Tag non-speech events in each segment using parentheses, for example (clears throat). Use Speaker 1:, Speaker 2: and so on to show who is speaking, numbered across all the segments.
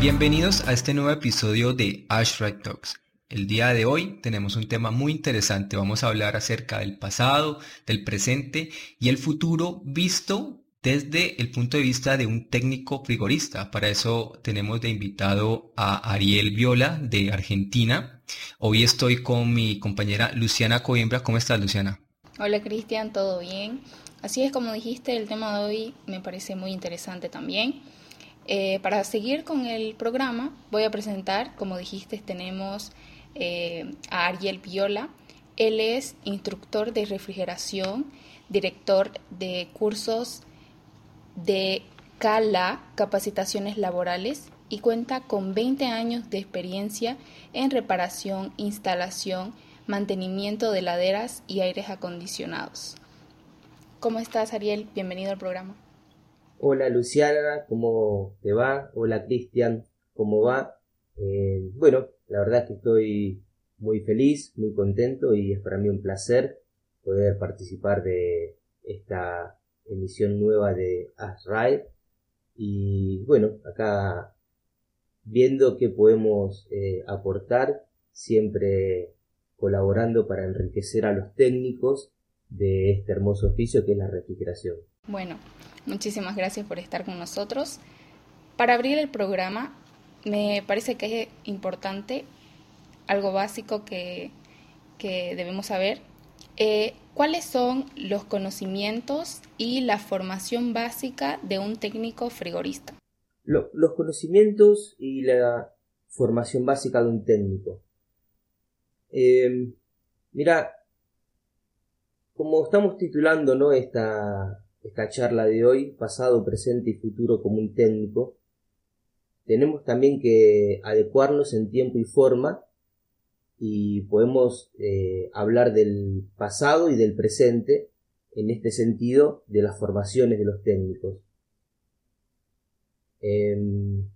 Speaker 1: Bienvenidos a este nuevo episodio de Ashright Talks. El día de hoy tenemos un tema muy interesante. Vamos a hablar acerca del pasado, del presente y el futuro visto desde el punto de vista de un técnico frigorista. Para eso tenemos de invitado a Ariel Viola de Argentina. Hoy estoy con mi compañera Luciana Coimbra. ¿Cómo estás, Luciana?
Speaker 2: Hola, Cristian, ¿todo bien? Así es como dijiste, el tema de hoy me parece muy interesante también. Eh, para seguir con el programa, voy a presentar, como dijiste, tenemos eh, a Ariel Viola. Él es instructor de refrigeración, director de cursos de CALA, capacitaciones laborales, y cuenta con 20 años de experiencia en reparación, instalación, mantenimiento de laderas y aires acondicionados. ¿Cómo estás, Ariel? Bienvenido al programa.
Speaker 3: Hola Luciana, ¿cómo te va? Hola Cristian, ¿cómo va? Eh, bueno, la verdad es que estoy muy feliz, muy contento y es para mí un placer poder participar de esta emisión nueva de Ride. y bueno, acá viendo qué podemos eh, aportar, siempre colaborando para enriquecer a los técnicos de este hermoso oficio que es la refrigeración.
Speaker 2: Bueno, Muchísimas gracias por estar con nosotros. Para abrir el programa, me parece que es importante algo básico que, debemos saber. Eh, ¿Cuáles son los conocimientos y la formación básica de un técnico frigorista?
Speaker 3: los conocimientos y la formación básica de un técnico. Eh, mira, como estamos titulando ¿no? esta, esta charla de hoy, pasado, presente y futuro como un técnico, tenemos también que adecuarnos en tiempo y forma y podemos eh, hablar del pasado y del presente en este sentido de las formaciones de los técnicos. Em,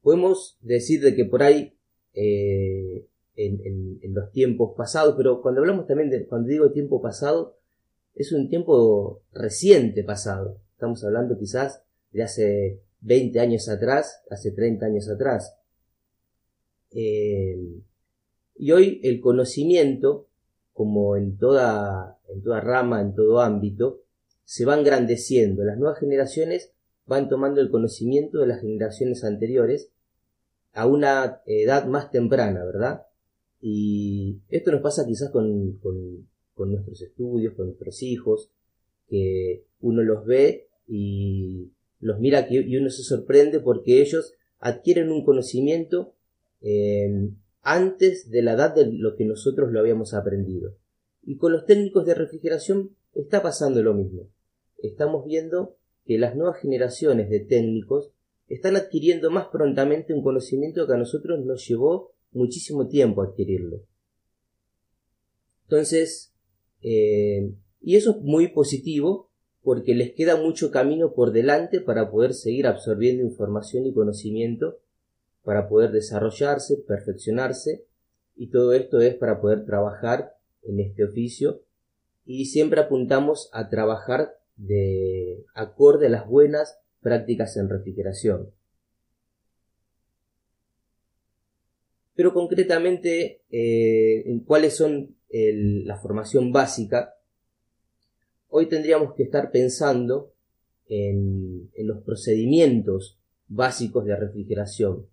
Speaker 3: podemos decir de que por ahí eh, en, en, los tiempos pasados, pero cuando hablamos también de, cuando digo tiempo pasado, es un tiempo reciente pasado. Estamos hablando quizás de hace 20 años atrás, hace 30 años atrás. Eh, y hoy el conocimiento, como en toda, en toda rama, en todo ámbito, se va engrandeciendo. Las nuevas generaciones van tomando el conocimiento de las generaciones anteriores a una edad más temprana, ¿verdad? Y esto nos pasa quizás con, con nuestros estudios, con nuestros hijos, que uno los ve y los mira y uno se sorprende porque ellos adquieren un conocimiento eh, antes de la edad de lo que nosotros lo habíamos aprendido. Y con los técnicos de refrigeración está pasando lo mismo. Estamos viendo que las nuevas generaciones de técnicos están adquiriendo más prontamente un conocimiento que a nosotros nos llevó muchísimo tiempo adquirirlo. Entonces, eh, y eso es muy positivo porque les queda mucho camino por delante para poder seguir absorbiendo información y conocimiento, para poder desarrollarse, perfeccionarse, y todo esto es para poder trabajar en este oficio y siempre apuntamos a trabajar de acorde a las buenas prácticas en refrigeración. Pero concretamente, eh, cuáles son la formación básica, hoy tendríamos que estar pensando en, los procedimientos básicos de refrigeración.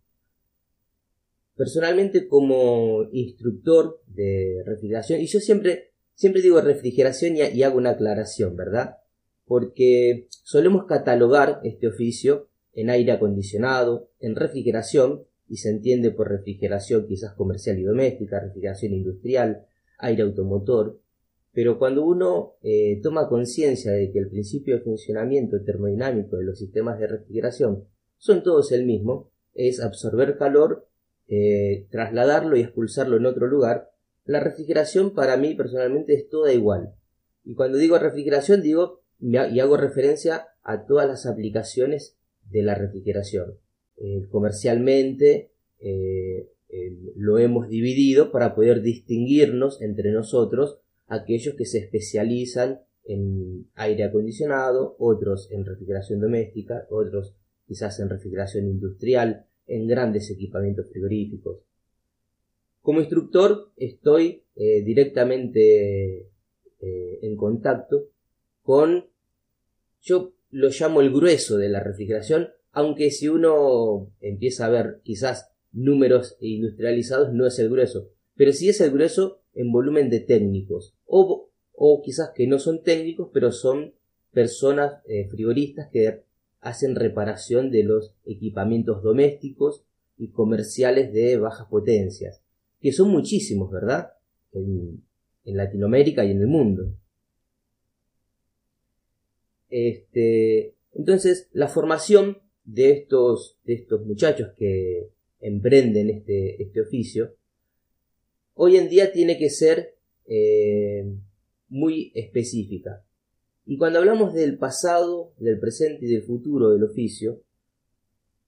Speaker 3: Personalmente como instructor de refrigeración, y yo siempre, siempre digo refrigeración y, hago una aclaración, ¿verdad? Porque solemos catalogar este oficio en aire acondicionado, en refrigeración, y se entiende por refrigeración quizás comercial y doméstica, refrigeración industrial, aire automotor, pero cuando uno eh, toma conciencia de que el principio de funcionamiento termodinámico de los sistemas de refrigeración son todos el mismo, es absorber calor, eh, trasladarlo y expulsarlo en otro lugar, la refrigeración para mí personalmente es toda igual. Y cuando digo refrigeración digo y hago referencia a todas las aplicaciones de la refrigeración. Eh, comercialmente, eh, lo hemos dividido para poder distinguirnos entre nosotros aquellos que se especializan en aire acondicionado, otros en refrigeración doméstica, otros quizás en refrigeración industrial, en grandes equipamientos frigoríficos. Como instructor estoy eh, directamente eh, en contacto con, yo lo llamo el grueso de la refrigeración, aunque si uno empieza a ver quizás números industrializados no es el grueso, pero sí es el grueso en volumen de técnicos, o, o quizás que no son técnicos, pero son personas eh, frigoristas que hacen reparación de los equipamientos domésticos y comerciales de bajas potencias, que son muchísimos, ¿verdad? En, en Latinoamérica y en el mundo. Este, entonces, la formación de estos, de estos muchachos que emprenden este, este oficio, hoy en día tiene que ser eh, muy específica. Y cuando hablamos del pasado, del presente y del futuro del oficio,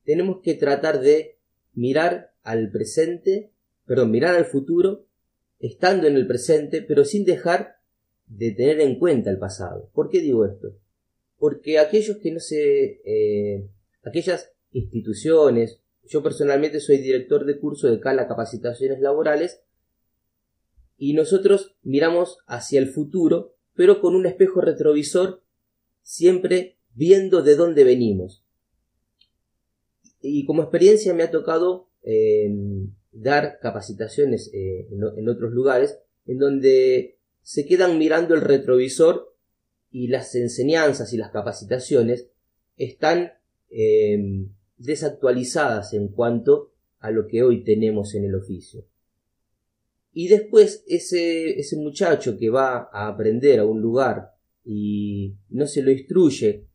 Speaker 3: tenemos que tratar de mirar al presente, perdón, mirar al futuro, estando en el presente, pero sin dejar de tener en cuenta el pasado. ¿Por qué digo esto? Porque aquellos que no se, eh, aquellas instituciones, yo personalmente soy director de curso de Cala Capacitaciones Laborales, y nosotros miramos hacia el futuro pero con un espejo retrovisor siempre viendo de dónde venimos. Y como experiencia me ha tocado eh, dar capacitaciones eh, en, otros lugares en donde se quedan mirando el retrovisor y las enseñanzas y las capacitaciones están eh, desactualizadas en cuanto a lo que hoy tenemos en el oficio. Y después ese, ese muchacho que va a aprender a un lugar y no se lo instruye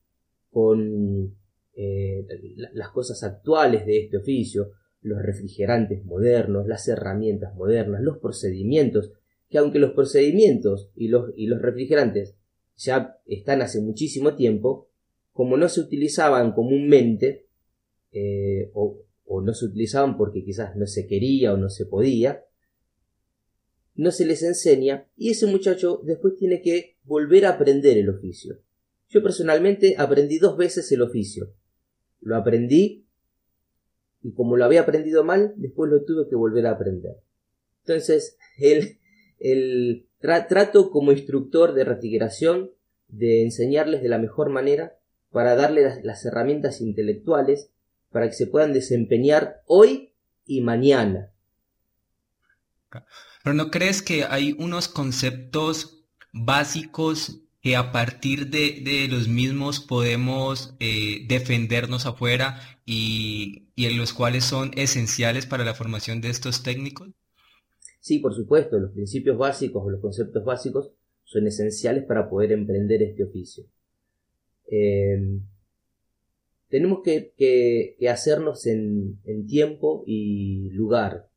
Speaker 3: con eh, las cosas actuales de este oficio, los refrigerantes modernos, las herramientas modernas, los procedimientos, que aunque los procedimientos y los, y los refrigerantes ya están hace muchísimo tiempo, como no se utilizaban comúnmente, eh, o, no se utilizaban porque quizás no se quería o no se podía, no se les enseña y ese muchacho después tiene que volver a aprender el oficio. Yo personalmente aprendí dos veces el oficio. Lo aprendí y como lo había aprendido mal, después lo tuve que volver a aprender. Entonces, (laughs) el, el trato como instructor de refrigeración de enseñarles de la mejor manera para darles las herramientas intelectuales para que se puedan desempeñar hoy y mañana.
Speaker 1: Pero ¿no crees que hay unos conceptos básicos que a partir de, los mismos podemos eh, defendernos afuera y, en los cuales son esenciales para la formación de estos técnicos?
Speaker 3: Sí, por supuesto, los principios básicos o los conceptos básicos son esenciales para poder emprender este oficio. Em, tenemos que, hacernos en, tiempo y lugar.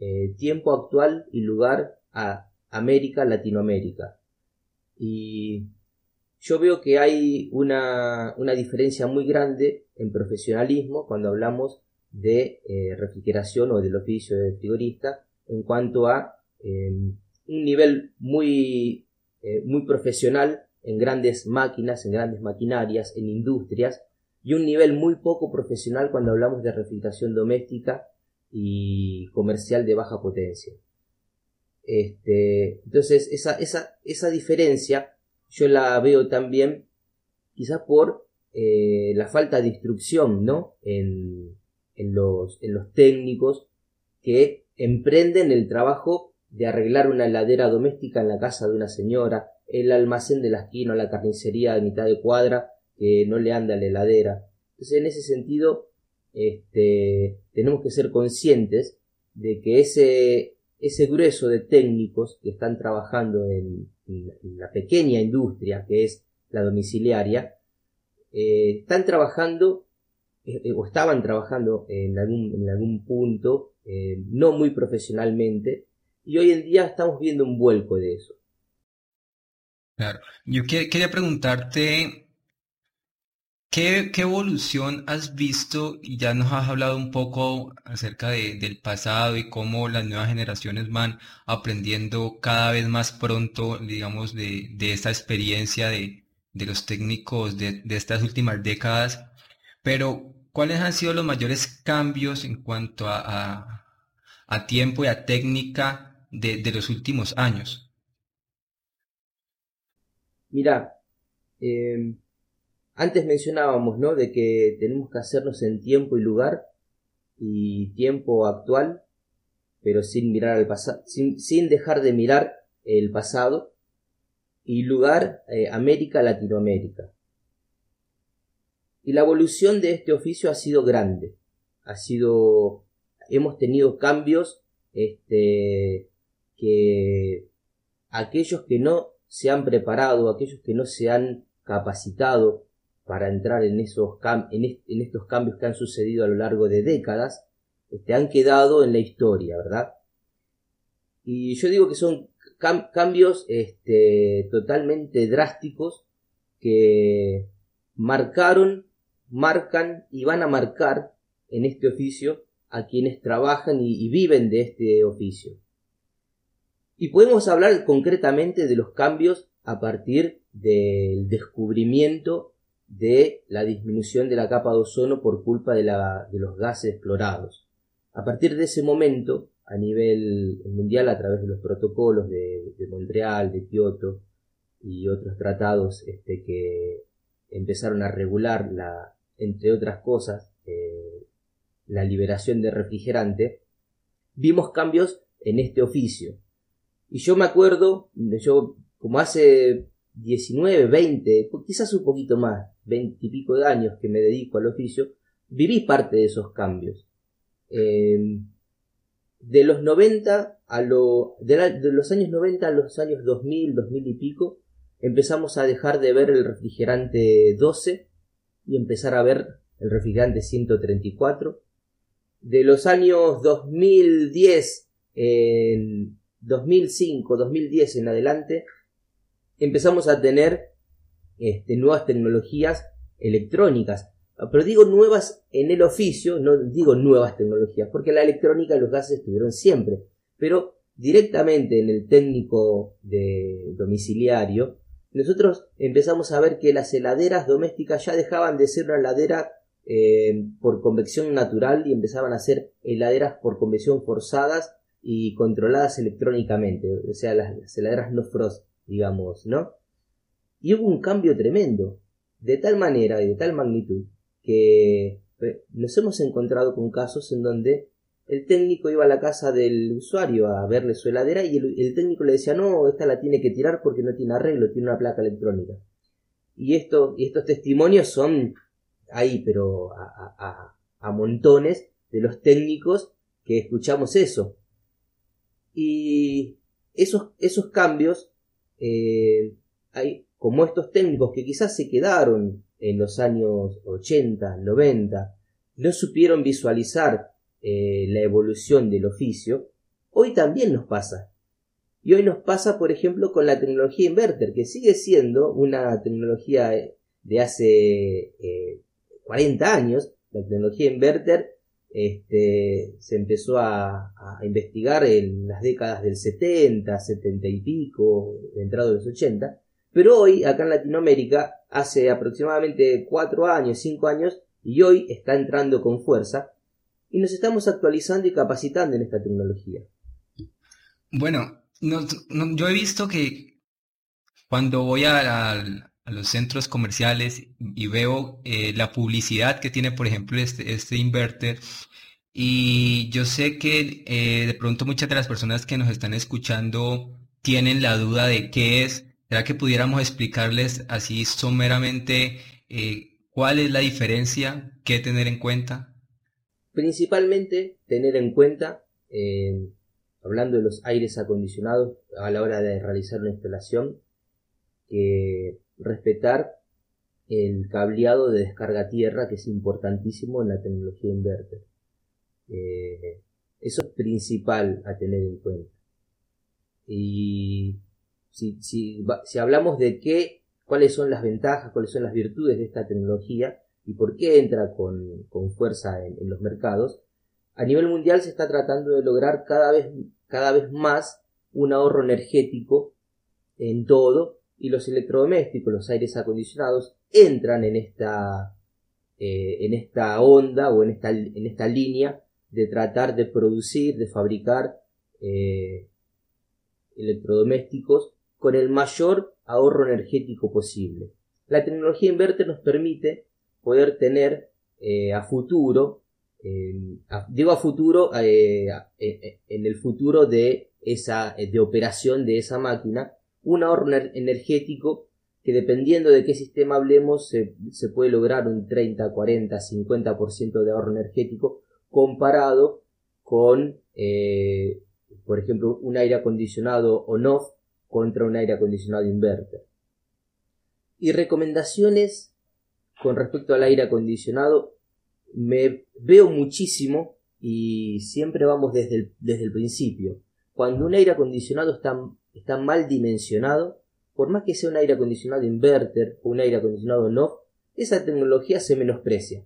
Speaker 3: Eh, tiempo actual y lugar a América, Latinoamérica. Y yo veo que hay una, diferencia muy grande en profesionalismo cuando hablamos de eh, refrigeración o del oficio de frigorista en cuanto a em, un nivel muy, eh, muy profesional en grandes máquinas, en grandes maquinarias, en industrias, y un nivel muy poco profesional cuando hablamos de refrigeración doméstica y comercial de baja potencia. Este, entonces, esa, esa, esa diferencia yo la veo también quizás por eh, la falta de instrucción ¿no? en, en, los, en los técnicos que emprenden el trabajo de arreglar una heladera doméstica en la casa de una señora, el almacén de la esquina la carnicería de mitad de cuadra que no le anda la heladera. Entonces, en ese sentido, este, tenemos que ser conscientes de que ese, ese grueso de técnicos que están trabajando en, la pequeña industria que es la domiciliaria, eh, están trabajando eh, eh, o estaban trabajando en algún, en algún punto no muy profesionalmente y hoy en día estamos viendo un vuelco de eso.
Speaker 1: Claro, yo quería preguntarte ¿Qué, evolución has visto? Y ya nos has hablado un poco acerca del pasado y cómo las nuevas generaciones van aprendiendo cada vez más pronto, digamos, de, esta experiencia de, los técnicos de, estas últimas décadas. Pero, ¿cuáles han sido los mayores cambios en cuanto a, tiempo y a técnica de, de, los últimos años?
Speaker 3: Mira, eh, antes mencionábamos, ¿no? De que tenemos que hacernos en tiempo y lugar y tiempo actual, pero sin mirar al pasado, sin, dejar de mirar el pasado y lugar eh, América, Latinoamérica. Y la evolución de este oficio ha sido grande. Ha sido, hemos tenido cambios, este, que aquellos que no se han preparado, aquellos que no se han capacitado para entrar en esos en, estos cambios que han sucedido a lo largo de décadas, este, han quedado en la historia, ¿verdad? Y yo digo que son cambios este, totalmente drásticos que marcaron, marcan y van a marcar en este oficio a quienes trabajan y, viven de este oficio. Y podemos hablar concretamente de los cambios a partir del descubrimiento de la disminución de la capa de ozono por culpa de, de los gases explorados. A partir de ese momento, a nivel mundial a través de los protocolos de, Montreal, de Kioto y otros tratados este, que empezaron a regular, la, entre otras cosas, eh, la liberación de refrigerante, vimos cambios en este oficio. Y yo me acuerdo, yo como hace 19, 20, quizás un poquito más, 20 y pico de años que me dedico al oficio, viví parte de esos cambios. Eh, de los 90 a lo, de, los años 90 a los años 2000, 2000 y pico, empezamos a dejar de ver el refrigerante 12 y empezar a ver el refrigerante 134. De los años 2010, en 2005, 2010 en adelante, empezamos a tener este, nuevas tecnologías electrónicas. Pero digo nuevas en el oficio, no digo nuevas tecnologías, porque la electrónica y los gases estuvieron siempre. Pero directamente en el técnico de domiciliario, nosotros empezamos a ver que las heladeras domésticas ya dejaban de ser una heladera eh, por convección natural y empezaban a ser heladeras por convección forzadas y controladas electrónicamente, o sea, las heladeras no frost, digamos, ¿no? Y hubo un cambio tremendo, de tal manera y de tal magnitud, que eh, nos hemos encontrado con casos en donde el técnico iba a la casa del usuario a verle su heladera y el, técnico le decía no, esta la tiene que tirar porque no tiene arreglo, tiene una placa electrónica. Y, esto, y estos testimonios son ahí, pero a, montones de los técnicos que escuchamos eso. Y esos, esos cambios, eh, hay, como estos técnicos que quizás se quedaron en los años 80, 90, no supieron visualizar eh, la evolución del oficio, hoy también nos pasa. Y hoy nos pasa, por ejemplo, con la tecnología inverter, que sigue siendo una tecnología de hace 40 eh, años. La tecnología inverter este, se empezó a, a, investigar en las décadas del 70, 70 y pico, entrado de los 80, pero hoy, acá en Latinoamérica, hace aproximadamente cuatro años, cinco años, y hoy está entrando con fuerza, y nos estamos actualizando y capacitando en esta tecnología.
Speaker 1: Bueno, yo he visto que cuando voy a, los centros comerciales y veo eh, la publicidad que tiene, por ejemplo, este, este inverter, y yo sé que eh, de pronto muchas de las personas que nos están escuchando tienen la duda de qué es, ¿Será que pudiéramos explicarles así someramente eh, cuál es la diferencia, qué tener en cuenta?
Speaker 3: Principalmente tener en cuenta, eh, hablando de los aires acondicionados a la hora de realizar una instalación, que respetar el cableado de descarga tierra que es importantísimo en la tecnología inverter. Eh, eso es principal a tener en cuenta. Y si, si, si hablamos de qué, cuáles son las ventajas, cuáles son las virtudes de esta tecnología y por qué entra con, con fuerza en, los mercados, a nivel mundial se está tratando de lograr cada vez, cada vez más un ahorro energético en todo y los electrodomésticos, los aires acondicionados entran en esta eh, en esta onda o en esta, en esta línea de tratar de producir, de fabricar eh, electrodomésticos con el mayor ahorro energético posible. La tecnología inverter nos permite poder tener eh, a futuro, digo a futuro, en el futuro de esa de operación de esa máquina, un ahorro energético que dependiendo de qué sistema hablemos se, puede lograr un 30, 40, 50% de ahorro energético comparado con, eh, por ejemplo, un aire acondicionado on-off contra un aire acondicionado inverter. Y recomendaciones con respecto al aire acondicionado, me veo muchísimo y siempre vamos desde el, desde el principio. Cuando un aire acondicionado está, está mal dimensionado, por más que sea un aire acondicionado inverter o un aire acondicionado no, esa tecnología se menosprecia.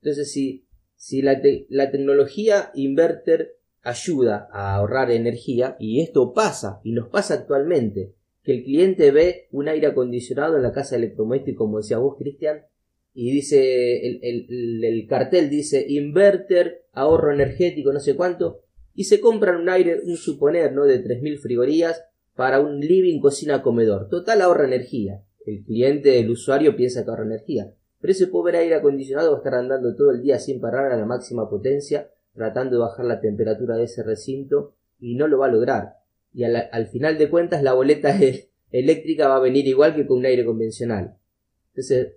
Speaker 3: Entonces, si, si la, la tecnología inverter ayuda a ahorrar energía, y esto pasa, y nos pasa actualmente, que el cliente ve un aire acondicionado en la casa electrodoméstico, como decía vos, Cristian, y dice, el, el, el, cartel dice inverter, ahorro energético, no sé cuánto, y se compran un aire, un suponer, ¿no? De 3.000 frigorías, para un living, cocina, comedor. Total ahorra energía. El cliente, el usuario piensa que ahorra energía. Pero ese pobre aire acondicionado va a estar andando todo el día sin parar a la máxima potencia, tratando de bajar la temperatura de ese recinto y no lo va a lograr. Y al, final de cuentas la boleta (laughs) eléctrica va a venir igual que con un aire convencional. Entonces,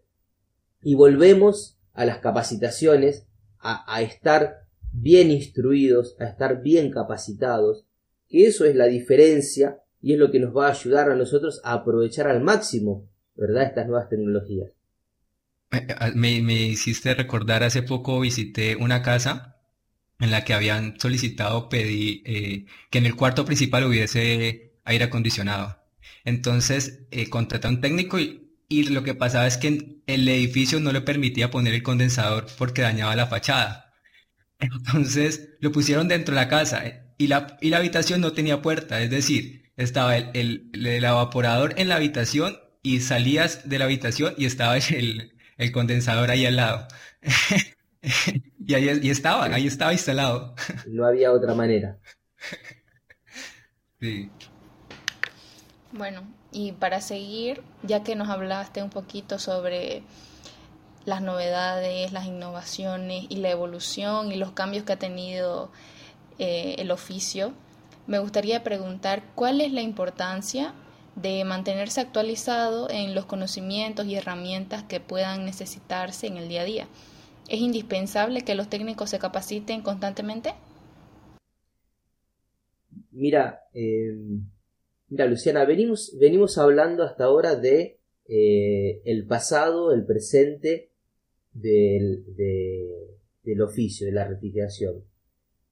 Speaker 3: y volvemos a las capacitaciones, a, a estar bien instruidos, a estar bien capacitados, que eso es la diferencia y es lo que nos va a ayudar a nosotros a aprovechar al máximo, ¿verdad? Estas nuevas tecnologías.
Speaker 1: Me, hiciste recordar, hace poco visité una casa en la que habían solicitado pedir eh, que en el cuarto principal hubiese aire acondicionado. Entonces eh, contraté a un técnico y, y, lo que pasaba es que el edificio no le permitía poner el condensador porque dañaba la fachada. (laughs) Entonces lo pusieron dentro de la casa eh, y la, y la habitación no tenía puerta, es decir, estaba el, evaporador en la habitación y salías de la habitación y estaba (laughs) el, condensador ahí al lado. (laughs) (laughs) y ahí y estaba, ahí estaba instalado. (laughs)
Speaker 3: No había otra manera.
Speaker 2: Sí. Bueno, y para seguir, ya que nos hablaste un poquito sobre las novedades, las innovaciones y la evolución y los cambios que ha tenido eh, el oficio, me gustaría preguntar cuál es la importancia de mantenerse actualizado en los conocimientos y herramientas que puedan necesitarse en el día a día. ¿Es indispensable que los técnicos se capaciten constantemente?
Speaker 3: Mira, eh, mira Luciana, venimos, venimos hablando hasta ahora de eh, el pasado, el presente del, del oficio, de la refrigeración.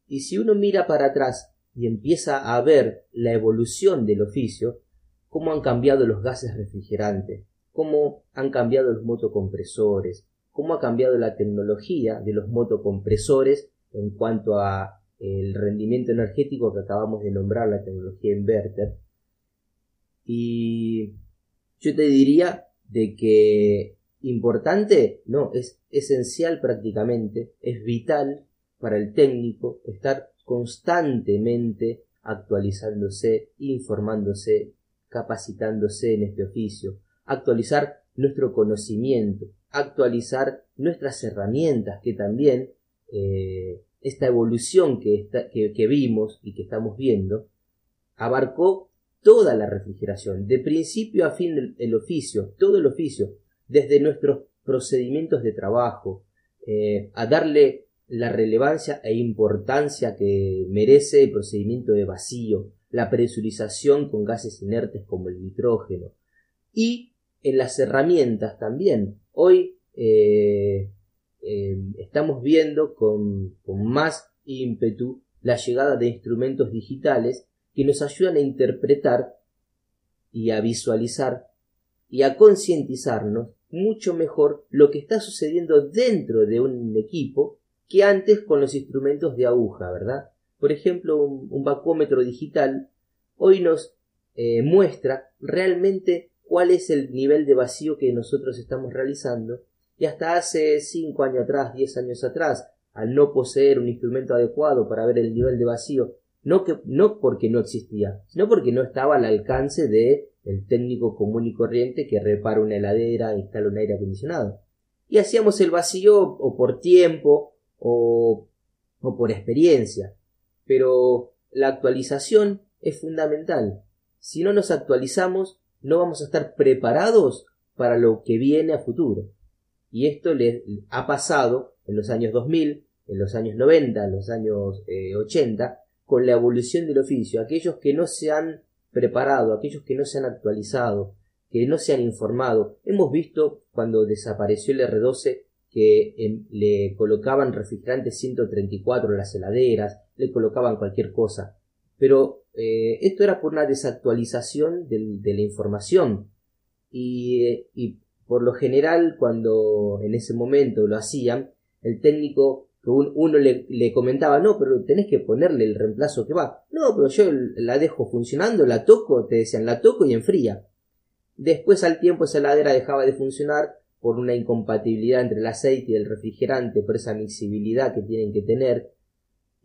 Speaker 3: Y si uno mira para atrás y empieza a ver la evolución del oficio, cómo han cambiado los gases refrigerantes, cómo han cambiado los motocompresores, cómo ha cambiado la tecnología de los motocompresores en cuanto a el rendimiento energético que acabamos de nombrar, la tecnología inverter. Y yo te diría de que importante, no, es esencial prácticamente, es vital para el técnico estar constantemente actualizándose, informándose, capacitándose en este oficio, actualizar nuestro conocimiento, actualizar nuestras herramientas, que también eh, esta evolución que, que, vimos y que estamos viendo abarcó toda la refrigeración, de principio a fin el, oficio, todo el oficio, desde nuestros procedimientos de trabajo, eh, a darle la relevancia e importancia que merece el procedimiento de vacío, la presurización con gases inertes como el nitrógeno y en las herramientas también. Hoy eh, eh, estamos viendo con, más ímpetu la llegada de instrumentos digitales que nos ayudan a interpretar y a visualizar y a concientizarnos mucho mejor lo que está sucediendo dentro de un equipo que antes con los instrumentos de aguja, ¿verdad? Por ejemplo, un, vacúometro digital hoy nos eh, muestra realmente cuál es el nivel de vacío que nosotros estamos realizando Y hasta hace 5 años atrás, 10 años atrás, al no poseer un instrumento adecuado para ver el nivel de vacío, no, que, no porque no existía, sino porque no estaba al alcance de el técnico común y corriente que repara una heladera, instala un aire acondicionado. Y hacíamos el vacío o por tiempo o, o por experiencia. Pero la actualización es fundamental. Si no nos actualizamos, no vamos a estar preparados para lo que viene a futuro. Y esto le ha pasado en los años 2000, en los años 90, en los años 80, eh, con la evolución del oficio. Aquellos que no se han preparado, aquellos que no se han actualizado, que no se han informado. Hemos visto cuando desapareció el R12 que le colocaban refrigerante 134 en las heladeras, le colocaban cualquier cosa. Pero eh, esto era por una desactualización de la información. Y, por lo general, cuando en ese momento lo hacían, el técnico uno le, le, comentaba, no, pero tenés que ponerle el reemplazo que va. No, pero yo la dejo funcionando, la toco, te decían, la toco y enfría. Después al tiempo esa heladera dejaba de funcionar por una incompatibilidad entre el aceite y el refrigerante, por esa mixibilidad que tienen que tener.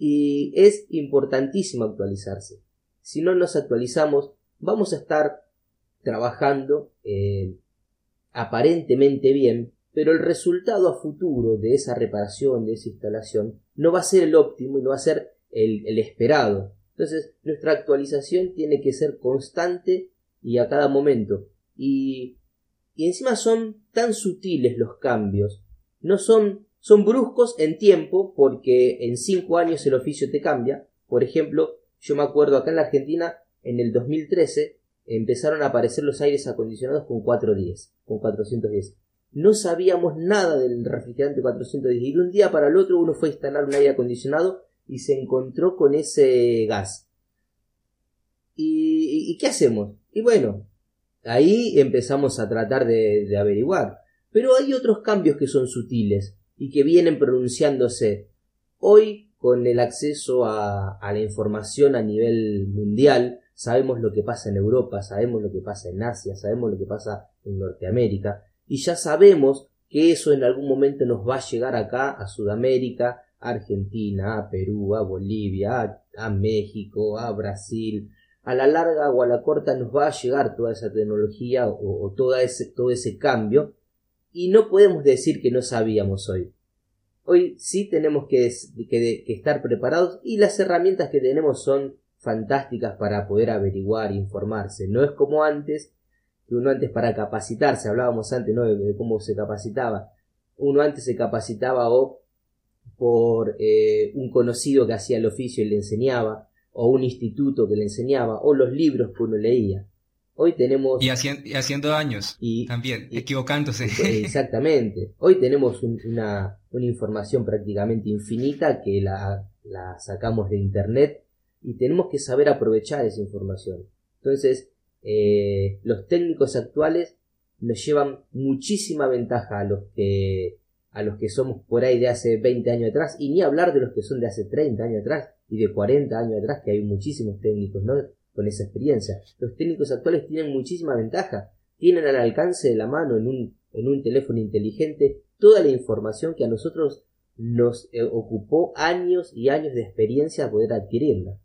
Speaker 3: Y es importantísimo actualizarse. Si no nos actualizamos, vamos a estar trabajando eh, aparentemente bien, pero el resultado a futuro de esa reparación, de esa instalación, no va a ser el óptimo y no va a ser el, esperado. Entonces, nuestra actualización tiene que ser constante y a cada momento. Y, y encima son tan sutiles los cambios. No son, son bruscos en tiempo, porque en cinco años el oficio te cambia. Por ejemplo, yo me acuerdo acá en la Argentina, en el 2013, empezaron a aparecer los aires acondicionados con 410, con 410 no sabíamos nada del refrigerante 410 y de un día para el otro uno fue a instalar un aire acondicionado y se encontró con ese gas. ¿Y, qué hacemos? Y bueno, ahí empezamos a tratar de, averiguar. Pero hay otros cambios que son sutiles y que vienen pronunciándose. Hoy, con el acceso a, la información a nivel mundial, sabemos lo que pasa en Europa, sabemos lo que pasa en Asia, sabemos lo que pasa en Norteamérica, y ya sabemos que eso en algún momento nos va a llegar acá a Sudamérica, a Argentina, a Perú, a Bolivia, a, México, a Brasil. A la larga o a la corta nos va a llegar toda esa tecnología o, todo, ese, todo ese cambio y no podemos decir que no sabíamos hoy. Hoy sí tenemos que, que, estar preparados y las herramientas que tenemos son fantásticas para poder averiguar, informarse. No es como antes uno antes para capacitarse, hablábamos antes ¿no? de, cómo se capacitaba, uno antes se capacitaba o por eh, un conocido que hacía el oficio y le enseñaba, o un instituto que le enseñaba, o los libros que uno leía. Hoy tenemos...
Speaker 1: Y, haciendo daños y, también, equivocándose. (laughs)
Speaker 3: Exactamente. Hoy tenemos una, una, información prácticamente infinita que la, la sacamos de Internet y tenemos que saber aprovechar esa información. Entonces, eh, los técnicos actuales nos llevan muchísima ventaja a los que a los que somos por ahí de hace 20 años atrás y ni hablar de los que son de hace 30 años atrás y de 40 años atrás que hay muchísimos técnicos ¿no? Con esa experiencia. Los técnicos actuales tienen muchísima ventaja. Tienen al alcance de la mano en un, en un teléfono inteligente toda la información que a nosotros nos eh, ocupó años y años de experiencia poder adquirirla.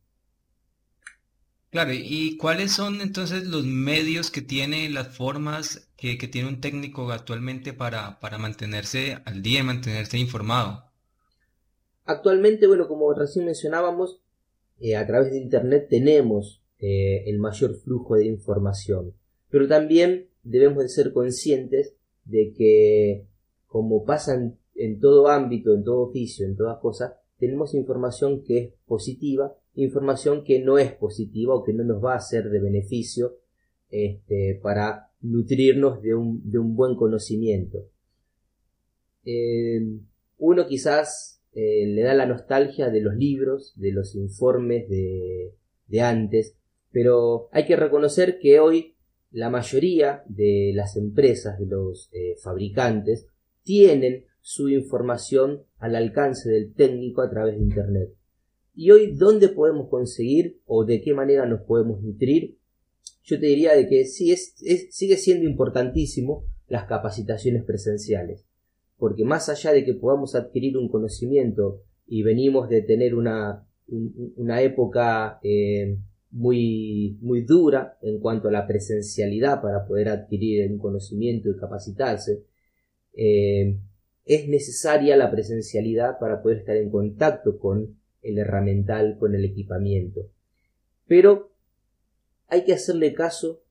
Speaker 1: Claro, ¿y cuáles son entonces los medios que tiene, las formas que, tiene un técnico actualmente para, para mantenerse al día y mantenerse informado?
Speaker 3: Actualmente, bueno, como recién mencionábamos, eh, a través de Internet tenemos eh, el mayor flujo de información, pero también debemos de ser conscientes de que, como pasa en, todo ámbito, en todo oficio, en todas cosas, tenemos información que es positiva información que no es positiva o que no nos va a ser de beneficio este, para nutrirnos de un, de un buen conocimiento. Eh, uno quizás eh, le da la nostalgia de los libros, de los informes de, de antes, pero hay que reconocer que hoy la mayoría de las empresas, de los eh, fabricantes, tienen su información al alcance del técnico a través de Internet. Y hoy, ¿dónde podemos conseguir o de qué manera nos podemos nutrir? Yo te diría de que sí es, sigue siendo importantísimo las capacitaciones presenciales. porque más allá de que podamos adquirir un conocimiento y venimos de tener una, una época eh, muy, muy dura en cuanto a la presencialidad para poder adquirir un conocimiento y capacitarse, eh, es necesaria la presencialidad para poder estar en contacto con el herramental, con el equipamiento. Pero hay que hacerle caso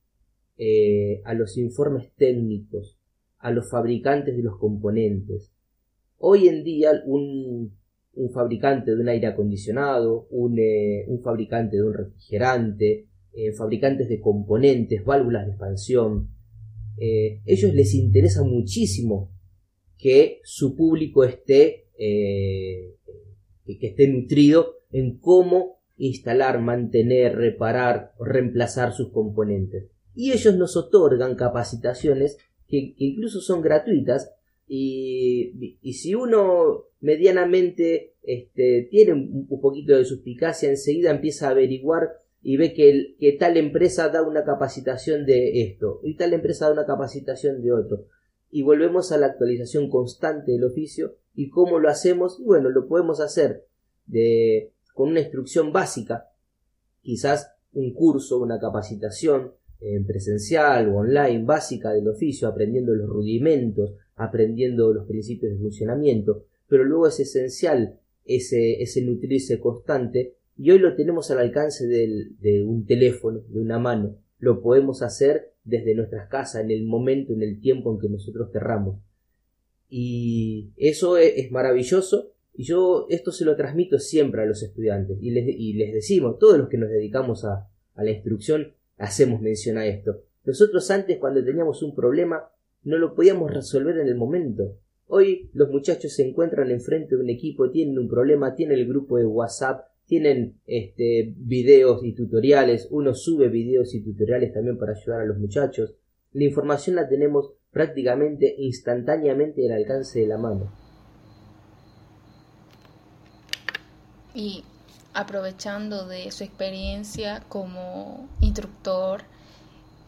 Speaker 3: eh, a los informes técnicos, a los fabricantes de los componentes. Hoy en día un, un fabricante de un aire acondicionado, un, eh, fabricante de un refrigerante, eh, fabricantes de componentes, válvulas de expansión, ellos les interesa muchísimo que su público esté, que esté nutrido en cómo instalar, mantener, reparar reemplazar sus componentes. Y ellos nos otorgan capacitaciones que, incluso son gratuitas y, si uno medianamente este, tiene un, poquito de suspicacia, enseguida empieza a averiguar y ve que, que tal empresa da una capacitación de esto y tal empresa da una capacitación de otro. Y volvemos a la actualización constante del oficio y cómo lo hacemos. Bueno, lo podemos hacer de, con una instrucción básica, quizás un curso, una capacitación en presencial o online básica del oficio, aprendiendo los rudimentos, aprendiendo los principios de funcionamiento, pero luego es esencial ese, ese nutrirse constante y hoy lo tenemos al alcance de un teléfono, de una mano. Lo podemos hacer desde nuestras casas, en el momento, en el tiempo en que nosotros querramos. Y eso es, es maravilloso y yo esto se lo transmito siempre a los estudiantes y les, les decimos, todos los que nos dedicamos a la instrucción, hacemos mención a esto. Nosotros antes cuando teníamos un problema no lo podíamos resolver en el momento. Hoy los muchachos se encuentran enfrente de un equipo, tienen un problema, tienen el grupo de WhatsApp, tienen este, videos y tutoriales, uno sube videos y tutoriales también para ayudar a los muchachos. La información la tenemos prácticamente instantáneamente al alcance de la mano.
Speaker 2: Y aprovechando de su experiencia como instructor,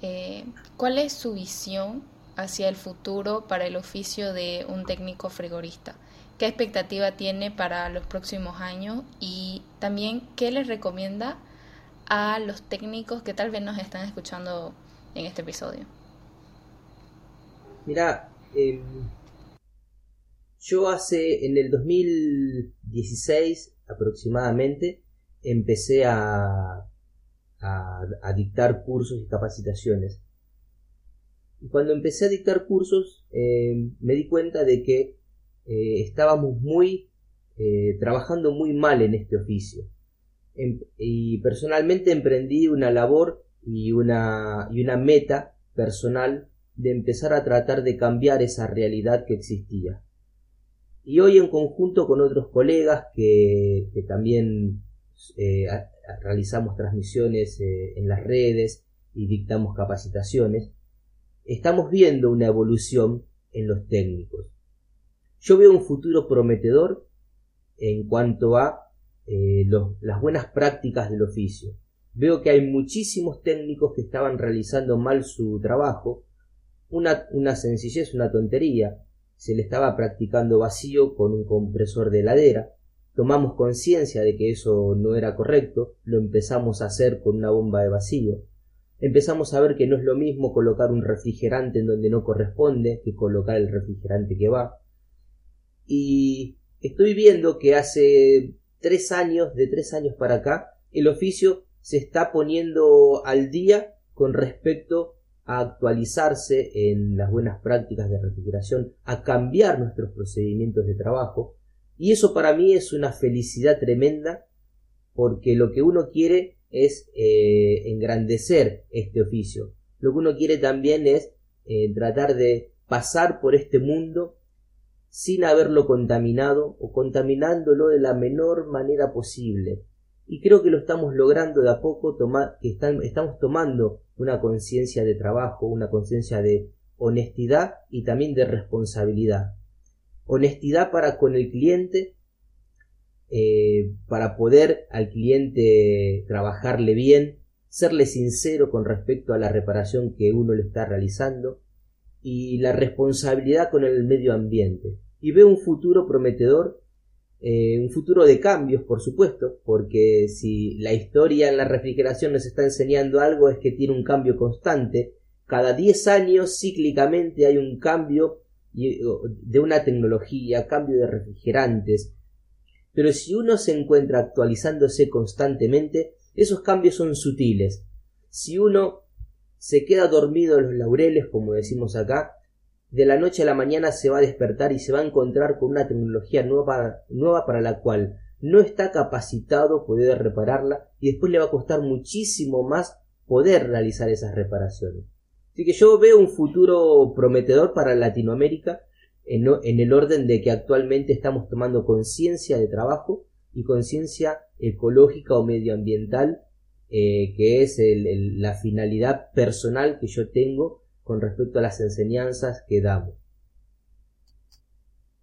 Speaker 2: eh, ¿cuál es su visión hacia el futuro para el oficio de un técnico frigorista? ¿Qué expectativa tiene para los próximos años? Y también, ¿qué les recomienda a los técnicos que tal vez nos están escuchando en este episodio?
Speaker 3: Mira, em, yo hace en el 2016 aproximadamente empecé a, a, dictar cursos y capacitaciones. Y cuando empecé a dictar cursos eh, me di cuenta de que eh, estábamos muy eh, trabajando muy mal en este oficio. Em, y personalmente emprendí una labor y una, y una meta personal de empezar a tratar de cambiar esa realidad que existía. Y hoy en conjunto con otros colegas que, también eh, realizamos transmisiones en las redes y dictamos capacitaciones, estamos viendo una evolución en los técnicos. Yo veo un futuro prometedor en cuanto a eh, las buenas prácticas del oficio. Veo que hay muchísimos técnicos que estaban realizando mal su trabajo, una, una sencillez, una tontería, se le estaba practicando vacío con un compresor de heladera. Tomamos conciencia de que eso no era correcto, lo empezamos a hacer con una bomba de vacío. Empezamos a ver que no es lo mismo colocar un refrigerante en donde no corresponde que colocar el refrigerante que va. Y estoy viendo que hace tres años, de tres años para acá, el oficio se está poniendo al día con respecto a actualizarse en las buenas prácticas de refrigeración, a cambiar nuestros procedimientos de trabajo. Y eso para mí es una felicidad tremenda porque lo que uno quiere es eh, engrandecer este oficio. Lo que uno quiere también es eh, tratar de pasar por este mundo sin haberlo contaminado o contaminándolo de la menor manera posible. Y creo que lo estamos logrando de a poco, que estamos tomando una conciencia de trabajo, una conciencia de honestidad y también de responsabilidad. Honestidad para con el cliente, eh, para poder al cliente trabajarle bien, serle sincero con respecto a la reparación que uno le está realizando y la responsabilidad con el medio ambiente. y veo un futuro prometedor, eh, un futuro de cambios, por supuesto, porque si la historia en la refrigeración nos está enseñando algo es que tiene un cambio constante. Cada 10 años cíclicamente hay un cambio de una tecnología, cambio de refrigerantes. Pero si uno se encuentra actualizándose constantemente, esos cambios son sutiles. Si uno se queda dormido en los laureles, como decimos acá, de la noche a la mañana se va a despertar y se va a encontrar con una tecnología nueva, para la cual no está capacitado poder repararla y después le va a costar muchísimo más poder realizar esas reparaciones. Así que yo veo un futuro prometedor para Latinoamérica en, el orden de que actualmente estamos tomando conciencia de trabajo y conciencia ecológica o medioambiental eh, que es la finalidad personal que yo tengo con respecto a las enseñanzas que damos.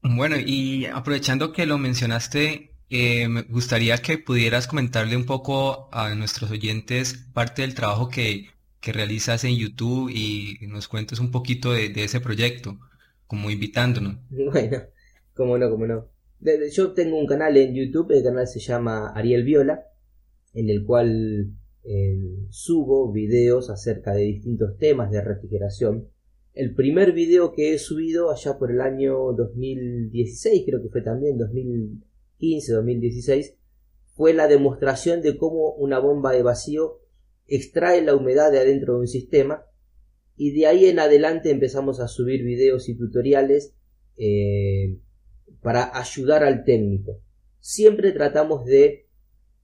Speaker 1: Bueno, y aprovechando que lo mencionaste, eh, me gustaría que pudieras comentarle un poco a nuestros oyentes parte del trabajo que, que realizas en YouTube y nos cuentes un poquito de, ese proyecto, como invitándonos. (laughs)
Speaker 3: Bueno, cómo no, cómo no. Yo tengo un canal en YouTube, el canal se llama Ariel Viola, en el cual eh, subo videos acerca de distintos temas de refrigeración. El primer video que he subido allá por el año 2016, creo que fue también 2015, 2016, fue la demostración de cómo una bomba de vacío extrae la humedad de adentro de un sistema y de ahí en adelante empezamos a subir videos y tutoriales eh, para ayudar al técnico. Siempre tratamos de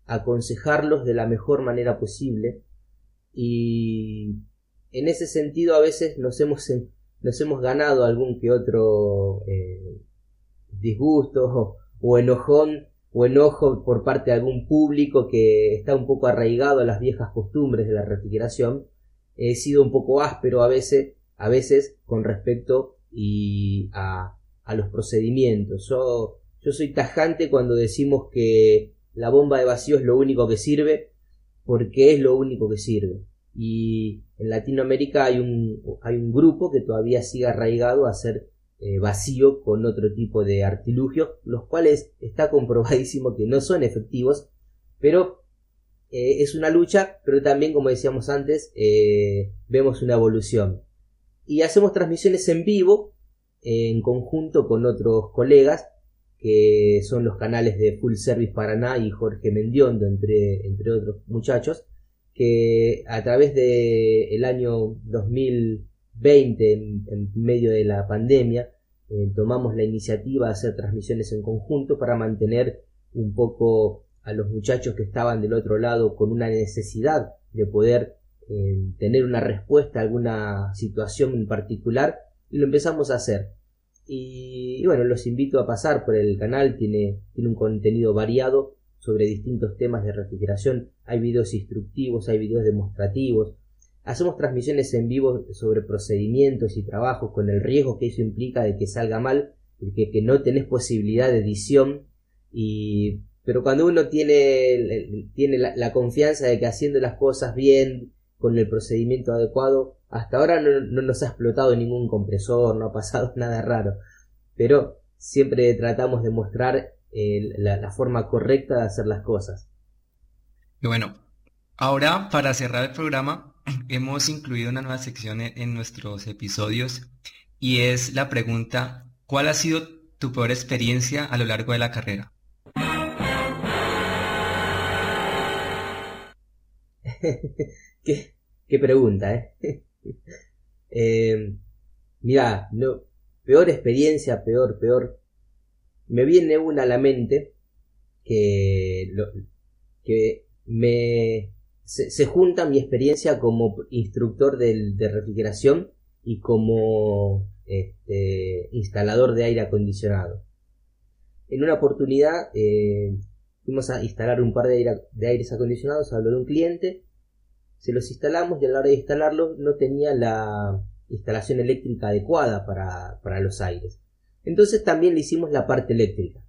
Speaker 3: aconsejarlos de la mejor manera posible y en ese sentido a veces nos hemos, nos hemos ganado algún que otro eh, disgusto o, enojón o enojo por parte de algún público que está un poco arraigado a las viejas costumbres de la refrigeración. He sido un poco áspero a veces, a veces con respecto y a, a los procedimientos. Yo, yo soy tajante cuando decimos que la bomba de vacío es lo único que sirve porque es lo único que sirve. Y en Latinoamérica hay un, hay un grupo que todavía sigue arraigado a hacer eh, vacío con otro tipo de artilugios, los cuales está (laughs) comprobadísimo que no son efectivos, pero eh, es una lucha, pero también, como decíamos antes, eh, vemos una evolución. Y hacemos transmisiones en vivo, en conjunto con otros colegas, que son los canales de Full Service Paraná y Jorge Mendiondo, entre, entre otros muchachos, que a través del el año 2020, en, medio de la pandemia, eh, tomamos la iniciativa de hacer transmisiones en conjunto para mantener un poco a los muchachos que estaban del otro lado con una necesidad de poder eh, tener una respuesta a alguna situación en particular y lo empezamos a hacer y, bueno, los invito a pasar por el canal, tiene, tiene un contenido variado sobre distintos temas de refrigeración. Hay videos instructivos, hay videos demostrativos. Hacemos transmisiones en vivo sobre procedimientos y trabajos con el riesgo que eso implica de que salga mal, que, que no tenés posibilidad de edición. Y, pero cuando uno tiene, tiene la confianza de que haciendo las cosas bien, con el procedimiento adecuado, hasta ahora no, nos ha explotado ningún compresor, no ha pasado (laughs) nada raro, pero siempre tratamos de mostrar eh, la, forma correcta de hacer las cosas.
Speaker 1: Bueno, ahora para cerrar el programa (clears throat) hemos incluido una nueva sección en, nuestros episodios y es la pregunta, ¿cuál ha sido tu peor experiencia a lo largo de la carrera? (laughs)
Speaker 3: ¿Qué, pregunta, ¿eh? (laughs) eh, mira, no, peor experiencia, peor, peor. Me viene una a la mente que, que me se, junta mi experiencia como instructor de, refrigeración y como este, instalador de aire acondicionado. En una oportunidad eh, fuimos a instalar un par de, aire, aires acondicionados, habló de un cliente se los instalamos y a la hora de instalarlos no tenía la instalación eléctrica adecuada para, los aires. Entonces también le hicimos la parte eléctrica.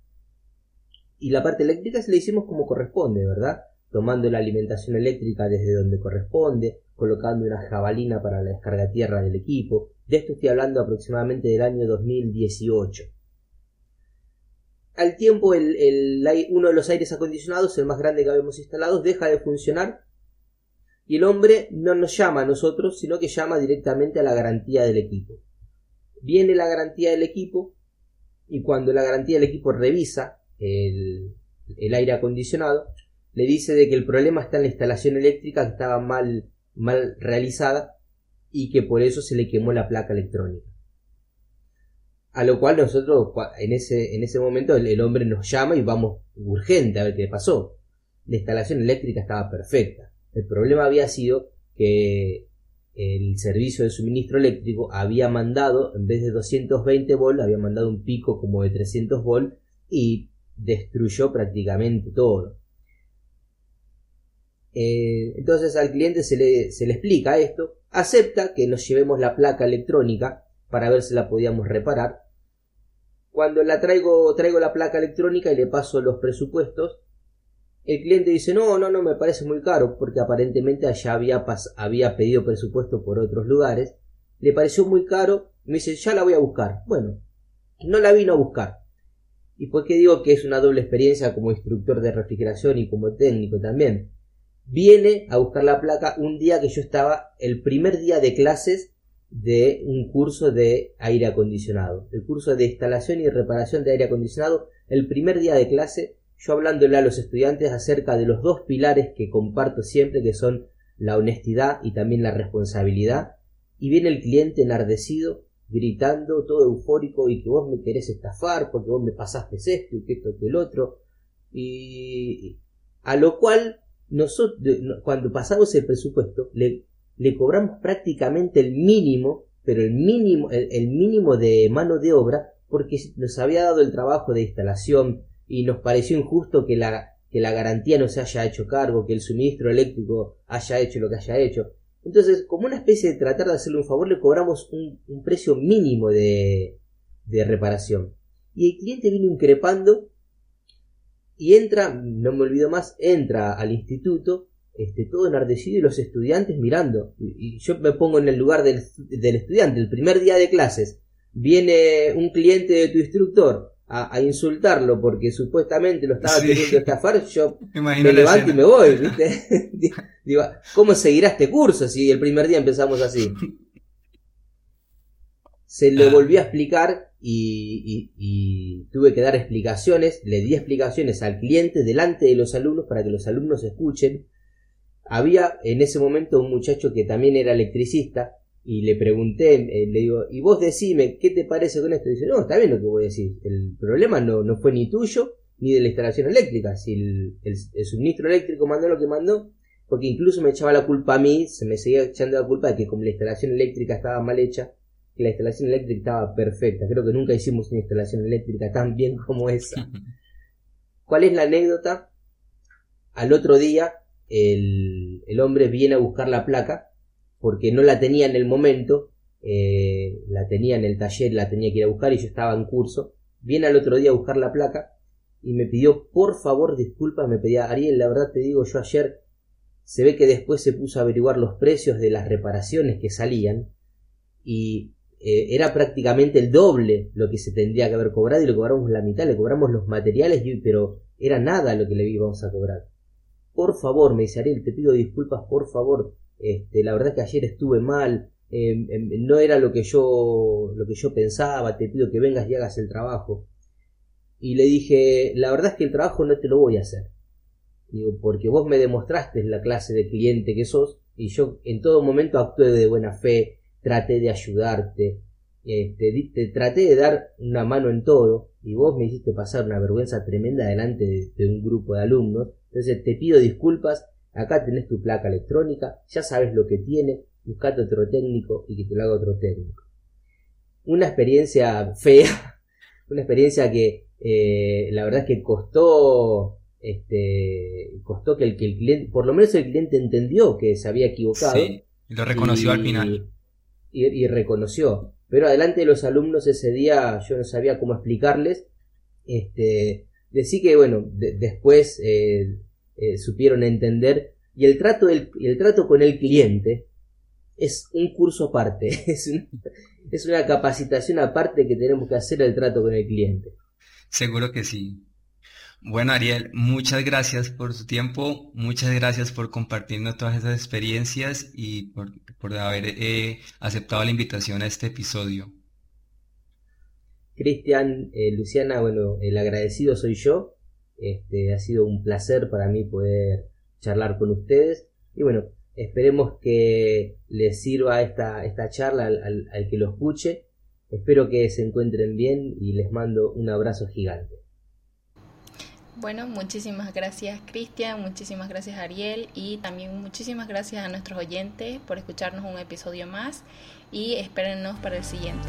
Speaker 3: Y la parte eléctrica se la hicimos como corresponde, ¿verdad? Tomando la alimentación eléctrica desde donde corresponde, colocando una jabalina para la descarga tierra del equipo. De esto estoy hablando aproximadamente del año 2018. al tiempo el, uno de los aires acondicionados, el más grande que habíamos instalado, deja de funcionar y el hombre no nos llama a nosotros, sino que llama directamente a la garantía del equipo. Viene la garantía del equipo y cuando la garantía del equipo revisa el, el aire acondicionado, le dice de que el problema está en la instalación eléctrica que estaba mal, mal realizada y que por eso se le quemó la placa electrónica. A lo cual nosotros en ese, en ese momento el, hombre nos llama y vamos urgente a ver qué pasó. La instalación eléctrica estaba perfecta. El problema había sido que el servicio de suministro eléctrico había mandado, en vez de 220 volts, había mandado un pico como de 300 volts y destruyó prácticamente todo. Eh, entonces al cliente se le, se le explica esto, acepta que nos llevemos la placa electrónica para ver si la podíamos reparar cuando la traigo, traigo la placa electrónica y le paso los presupuestos, el cliente dice, no, no, no, me parece muy caro, porque aparentemente allá había, había pedido presupuesto por otros lugares. Le pareció muy caro, me dice, ya la voy a buscar. Bueno, no la vino a buscar. ¿Y por qué digo que es una doble experiencia como instructor de refrigeración y como técnico también? Viene a buscar la placa un día que yo estaba, el primer día de clases de un curso de aire acondicionado, el curso de instalación y reparación de aire acondicionado, el primer día de clase, yo hablándole a los estudiantes acerca de los dos pilares que comparto siempre, que son la honestidad y también la responsabilidad, y viene el cliente enardecido, gritando, todo eufórico, y que vos me querés estafar, porque vos me pasaste esto y que esto que el otro, y a lo cual nosotros, cuando pasamos el presupuesto, le le cobramos prácticamente el mínimo, pero el mínimo, el, mínimo de mano de obra, porque nos había dado el trabajo de instalación y nos pareció injusto que la, que la garantía no se haya hecho cargo, que el suministro eléctrico haya hecho lo que haya hecho. Entonces, como una especie de tratar de hacerle un favor, le cobramos un, precio mínimo de, de reparación. Y el cliente vino increpando y entra, no me olvido más, entra al instituto este, todo enardecido y los estudiantes mirando. Y, yo me pongo en el lugar del, estudiante. El primer día de clases viene un cliente de tu instructor a, insultarlo porque supuestamente lo estaba queriendo estafar. Yo (laughs) me, levanto y me voy. (laughs) (laughs) Digo, ¿cómo seguirá este curso si el primer día empezamos así? Se le ah. volvió a explicar y, tuve que dar explicaciones, le di explicaciones al cliente delante de los alumnos para que los alumnos escuchen había en ese momento un muchacho que también era electricista y le pregunté, eh, le digo, y vos decime, ¿qué te parece con esto? Y dice, no, está bien lo que voy a decir, el problema no, no fue ni tuyo ni de la instalación eléctrica, si el, el, suministro eléctrico mandó lo que mandó, porque incluso me echaba la culpa a mí, se me seguía echando la culpa de que como la instalación eléctrica estaba mal hecha, que la instalación eléctrica estaba perfecta, creo que nunca hicimos una instalación eléctrica tan bien como esa. (laughs) ¿Cuál es la anécdota? Al otro día el, hombre viene a buscar la placa porque no la tenía en el momento, eh, la tenía en el taller, la tenía que ir a buscar y yo estaba en curso. Viene al otro día a buscar la placa y me pidió por favor disculpas, me pedía Ariel, la verdad te digo, yo ayer se ve que después se puso a averiguar los precios de las reparaciones que salían y eh, era prácticamente el doble lo que se tendría que haber cobrado y le cobramos la mitad, le cobramos los materiales, pero era nada lo que le íbamos a cobrar por favor, me dice Ariel, te pido disculpas, por favor, este, la verdad que ayer estuve mal, em, em, no era lo que yo, lo que yo pensaba, te pido que vengas y hagas el trabajo. Y le dije, la verdad es que el trabajo no te lo voy a hacer. Digo, porque vos me demostraste la clase de cliente que sos, y yo en todo momento actué de buena fe, traté de ayudarte, este, te traté de dar una mano en todo, y vos me hiciste pasar una vergüenza tremenda delante de un grupo de alumnos, entonces te pido disculpas, acá tenés tu placa electrónica, ya sabes lo que tiene, buscate otro técnico y que te lo haga otro técnico. Una experiencia fea, (laughs) una experiencia que eh, la verdad es que costó, este, costó que el, que el cliente, por lo menos el cliente entendió que se había equivocado.
Speaker 1: Sí, y lo reconoció al final.
Speaker 3: Y, reconoció. Pero adelante de los alumnos ese día yo no sabía cómo explicarles. Este, Decí que, bueno, después eh, eh, supieron entender. Y el trato, el trato con el cliente es un curso aparte, (laughs) es, es una capacitación aparte que tenemos que hacer el trato con el cliente.
Speaker 1: Seguro que sí. Bueno, Ariel, muchas gracias por su tiempo, muchas gracias por compartirnos todas esas experiencias y por, haber eh, aceptado la invitación a este episodio.
Speaker 3: Cristian, eh, Luciana, bueno, el agradecido soy yo. Este, ha sido un placer para mí poder charlar con ustedes. Y bueno, esperemos que les sirva esta, esta charla al, que lo escuche. Espero que se encuentren bien y les mando un abrazo gigante.
Speaker 2: Bueno, muchísimas gracias Cristian, muchísimas gracias Ariel y también muchísimas gracias a nuestros oyentes por escucharnos un episodio más y espérennos para el siguiente.